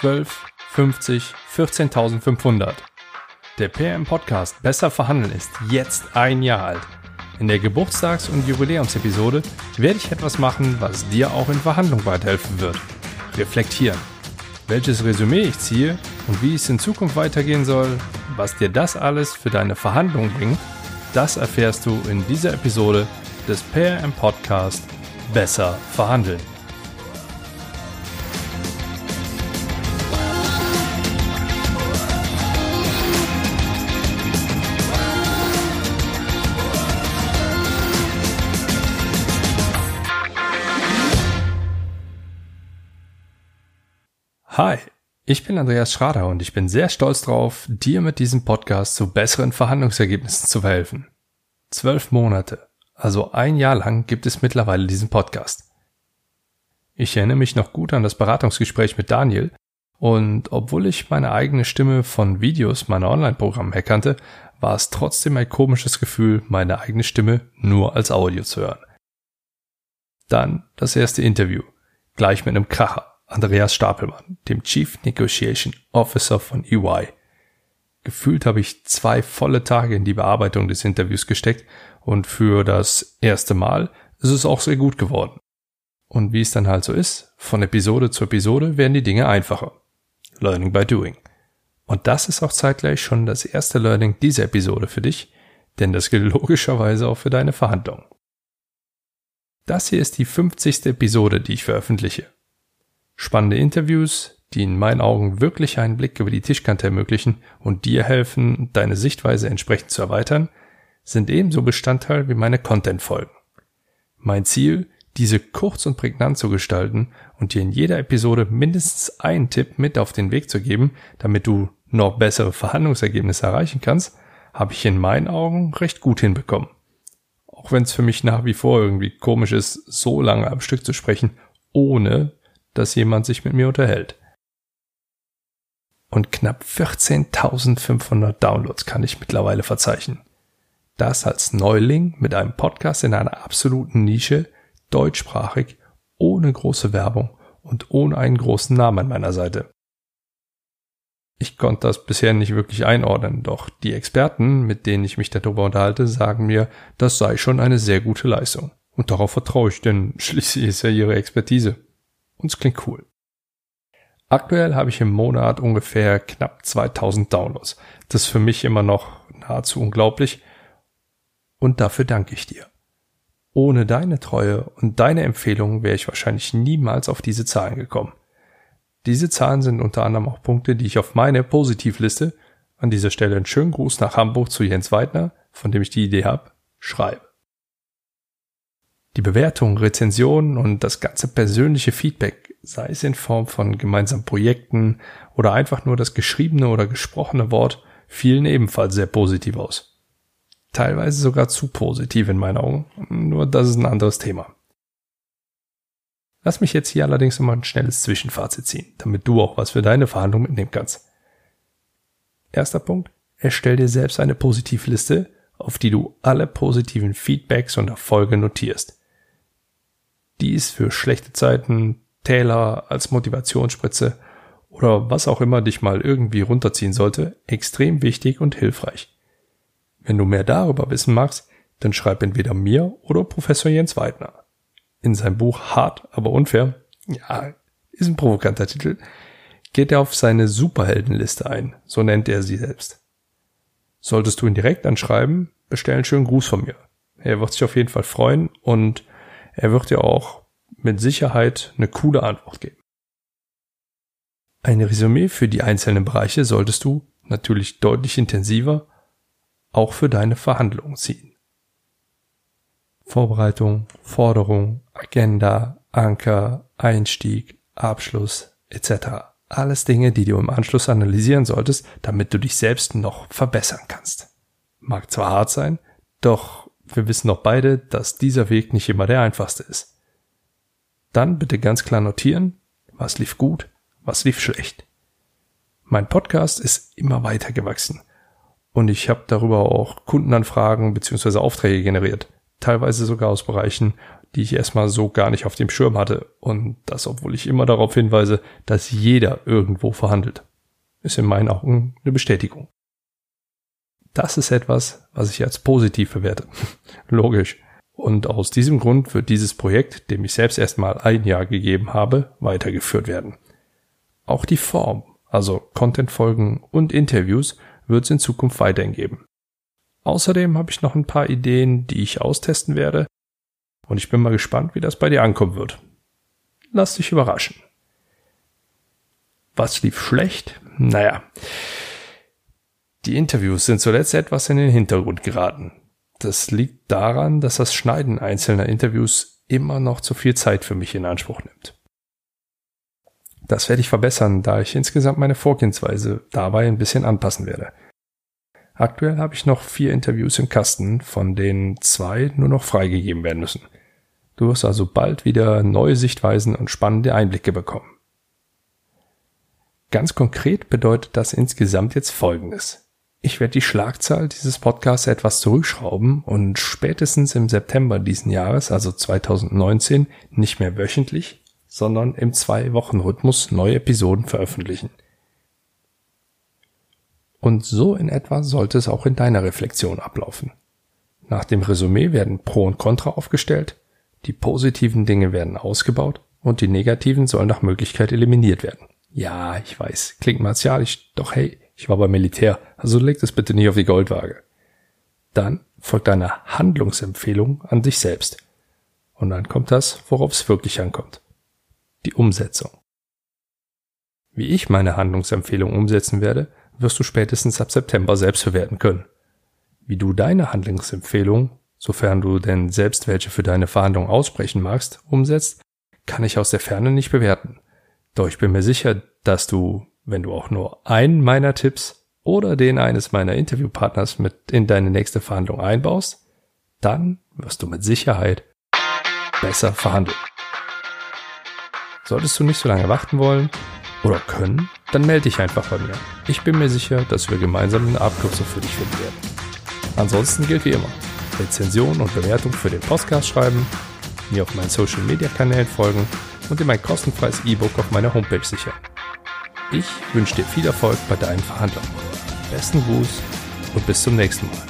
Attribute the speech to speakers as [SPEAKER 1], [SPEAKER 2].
[SPEAKER 1] 12, 50, 14.500. Der PM Podcast Besser verhandeln ist jetzt ein Jahr alt. In der Geburtstags- und Jubiläumsepisode werde ich etwas machen, was dir auch in Verhandlungen weiterhelfen wird. Reflektieren. Welches Resümee ich ziehe und wie es in Zukunft weitergehen soll, was dir das alles für deine Verhandlungen bringt, das erfährst du in dieser Episode des PRM Podcast Besser verhandeln. Hi, ich bin Andreas Schrader und ich bin sehr stolz darauf, dir mit diesem Podcast zu besseren Verhandlungsergebnissen zu verhelfen. Zwölf Monate, also ein Jahr lang gibt es mittlerweile diesen Podcast. Ich erinnere mich noch gut an das Beratungsgespräch mit Daniel und obwohl ich meine eigene Stimme von Videos meiner Online-Programme her kannte, war es trotzdem ein komisches Gefühl, meine eigene Stimme nur als Audio zu hören. Dann das erste Interview, gleich mit einem Kracher. Andreas Stapelmann, dem Chief Negotiation Officer von EY. Gefühlt habe ich zwei volle Tage in die Bearbeitung des Interviews gesteckt und für das erste Mal ist es auch sehr gut geworden. Und wie es dann halt so ist, von Episode zu Episode werden die Dinge einfacher. Learning by doing. Und das ist auch zeitgleich schon das erste Learning dieser Episode für dich, denn das gilt logischerweise auch für deine Verhandlungen. Das hier ist die 50. Episode, die ich veröffentliche. Spannende Interviews, die in meinen Augen wirklich einen Blick über die Tischkante ermöglichen und dir helfen, deine Sichtweise entsprechend zu erweitern, sind ebenso Bestandteil wie meine Content-Folgen. Mein Ziel, diese kurz und prägnant zu gestalten und dir in jeder Episode mindestens einen Tipp mit auf den Weg zu geben, damit du noch bessere Verhandlungsergebnisse erreichen kannst, habe ich in meinen Augen recht gut hinbekommen. Auch wenn es für mich nach wie vor irgendwie komisch ist, so lange am Stück zu sprechen, ohne dass jemand sich mit mir unterhält. Und knapp 14.500 Downloads kann ich mittlerweile verzeichnen. Das als Neuling mit einem Podcast in einer absoluten Nische, deutschsprachig, ohne große Werbung und ohne einen großen Namen an meiner Seite. Ich konnte das bisher nicht wirklich einordnen, doch die Experten, mit denen ich mich darüber unterhalte, sagen mir, das sei schon eine sehr gute Leistung. Und darauf vertraue ich, denn schließlich ist ja ihre Expertise. Und es klingt cool. Aktuell habe ich im Monat ungefähr knapp 2000 Downloads. Das ist für mich immer noch nahezu unglaublich. Und dafür danke ich dir. Ohne deine Treue und deine Empfehlungen wäre ich wahrscheinlich niemals auf diese Zahlen gekommen. Diese Zahlen sind unter anderem auch Punkte, die ich auf meine Positivliste, an dieser Stelle einen schönen Gruß nach Hamburg zu Jens Weidner, von dem ich die Idee habe, schreibe. Die Bewertung, Rezensionen und das ganze persönliche Feedback, sei es in Form von gemeinsamen Projekten oder einfach nur das geschriebene oder gesprochene Wort, fielen ebenfalls sehr positiv aus. Teilweise sogar zu positiv in meinen Augen, nur das ist ein anderes Thema. Lass mich jetzt hier allerdings nochmal ein schnelles Zwischenfazit ziehen, damit du auch was für deine Verhandlung mitnehmen kannst. Erster Punkt, erstell dir selbst eine Positivliste, auf die du alle positiven Feedbacks und Erfolge notierst dies für schlechte Zeiten, Täler als Motivationsspritze oder was auch immer dich mal irgendwie runterziehen sollte, extrem wichtig und hilfreich. Wenn du mehr darüber wissen magst, dann schreib entweder mir oder Professor Jens Weidner. In seinem Buch Hart, aber unfair, ja, ist ein provokanter Titel, geht er auf seine Superheldenliste ein, so nennt er sie selbst. Solltest du ihn direkt anschreiben, bestell einen schönen Gruß von mir. Er wird sich auf jeden Fall freuen und er wird dir auch mit Sicherheit eine coole Antwort geben. Ein Resümee für die einzelnen Bereiche solltest du natürlich deutlich intensiver auch für deine Verhandlungen ziehen. Vorbereitung, Forderung, Agenda, Anker, Einstieg, Abschluss etc. Alles Dinge, die du im Anschluss analysieren solltest, damit du dich selbst noch verbessern kannst. Mag zwar hart sein, doch wir wissen doch beide, dass dieser Weg nicht immer der einfachste ist. Dann bitte ganz klar notieren, was lief gut, was lief schlecht. Mein Podcast ist immer weiter gewachsen und ich habe darüber auch Kundenanfragen bzw. Aufträge generiert, teilweise sogar aus Bereichen, die ich erstmal so gar nicht auf dem Schirm hatte. Und das, obwohl ich immer darauf hinweise, dass jeder irgendwo verhandelt. Ist in meinen Augen eine Bestätigung. Das ist etwas, was ich als positiv bewerte. Logisch. Und aus diesem Grund wird dieses Projekt, dem ich selbst erstmal ein Jahr gegeben habe, weitergeführt werden. Auch die Form, also Contentfolgen und Interviews, wird es in Zukunft weiterhin geben. Außerdem habe ich noch ein paar Ideen, die ich austesten werde, und ich bin mal gespannt, wie das bei dir ankommen wird. Lass dich überraschen. Was lief schlecht? Naja, die Interviews sind zuletzt etwas in den Hintergrund geraten. Das liegt daran, dass das Schneiden einzelner Interviews immer noch zu viel Zeit für mich in Anspruch nimmt. Das werde ich verbessern, da ich insgesamt meine Vorgehensweise dabei ein bisschen anpassen werde. Aktuell habe ich noch vier Interviews im Kasten, von denen zwei nur noch freigegeben werden müssen. Du wirst also bald wieder neue Sichtweisen und spannende Einblicke bekommen. Ganz konkret bedeutet das insgesamt jetzt Folgendes. Ich werde die Schlagzahl dieses Podcasts etwas zurückschrauben und spätestens im September diesen Jahres, also 2019, nicht mehr wöchentlich, sondern im Zwei-Wochen-Rhythmus neue Episoden veröffentlichen. Und so in etwa sollte es auch in deiner Reflexion ablaufen. Nach dem Resümee werden Pro und Contra aufgestellt, die positiven Dinge werden ausgebaut und die negativen sollen nach Möglichkeit eliminiert werden. Ja, ich weiß, klingt martialisch, doch hey, ich war beim Militär, also leg das bitte nicht auf die Goldwaage. Dann folgt eine Handlungsempfehlung an dich selbst. Und dann kommt das, worauf es wirklich ankommt. Die Umsetzung. Wie ich meine Handlungsempfehlung umsetzen werde, wirst du spätestens ab September selbst bewerten können. Wie du deine Handlungsempfehlung, sofern du denn selbst welche für deine Verhandlung aussprechen magst, umsetzt, kann ich aus der Ferne nicht bewerten. Doch ich bin mir sicher, dass du, wenn du auch nur einen meiner Tipps oder den eines meiner Interviewpartners mit in deine nächste Verhandlung einbaust, dann wirst du mit Sicherheit besser verhandeln. Solltest du nicht so lange warten wollen oder können, dann melde dich einfach bei mir. Ich bin mir sicher, dass wir gemeinsam eine Abkürzung für dich finden werden. Ansonsten gilt wie immer, Rezension und Bewertung für den Podcast schreiben, mir auf meinen Social Media Kanälen folgen und dir mein kostenfreies E-Book auf meiner Homepage sichern. Ich wünsche dir viel Erfolg bei deinen Verhandlungen. Besten Gruß und bis zum nächsten Mal.